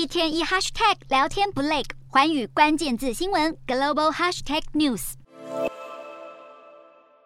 一天一 hashtag 聊天不累，环宇关键字新闻 global hashtag news。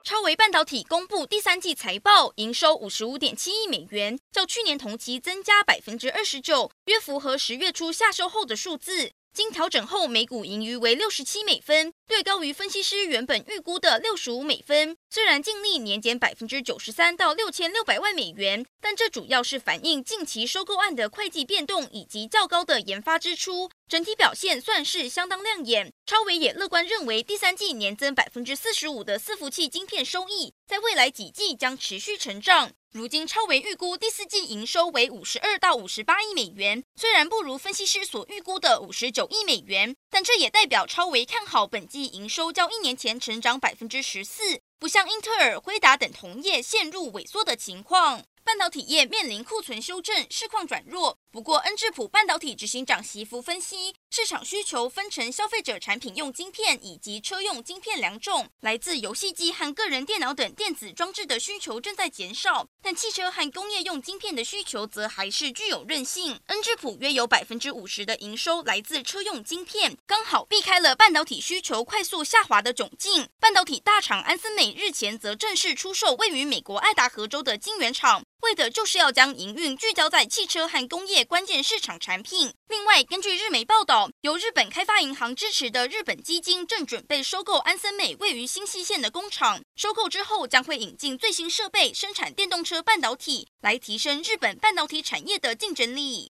超维半导体公布第三季财报，营收五十五点七亿美元，较去年同期增加百分之二十九，约符合十月初下收后的数字。经调整后，每股盈余为六十七美分，略高于分析师原本预估的六十五美分。虽然净利年减百分之九十三到六千六百万美元，但这主要是反映近期收购案的会计变动以及较高的研发支出，整体表现算是相当亮眼。超微也乐观认为，第三季年增百分之四十五的伺服器晶片收益，在未来几季将持续成长。如今超维预估第四季营收为五十二到五十八亿美元，虽然不如分析师所预估的五十九亿美元，但这也代表超维看好本季营收较一年前成长百分之十四，不像英特尔、辉达等同业陷入萎缩的情况。半导体业面临库存修正，市况转弱。不过，恩智浦半导体执行长席福分析，市场需求分成消费者产品用晶片以及车用晶片两种。来自游戏机和个人电脑等电子装置的需求正在减少，但汽车和工业用晶片的需求则还是具有韧性。恩智浦约有百分之五十的营收来自车用晶片，刚好避开了半导体需求快速下滑的窘境。半导体大厂安森美日前则正式出售位于美国爱达荷州的晶圆厂。为的就是要将营运聚焦在汽车和工业关键市场产品。另外，根据日媒报道，由日本开发银行支持的日本基金正准备收购安森美位于新西县的工厂。收购之后，将会引进最新设备，生产电动车半导体，来提升日本半导体产业的竞争力。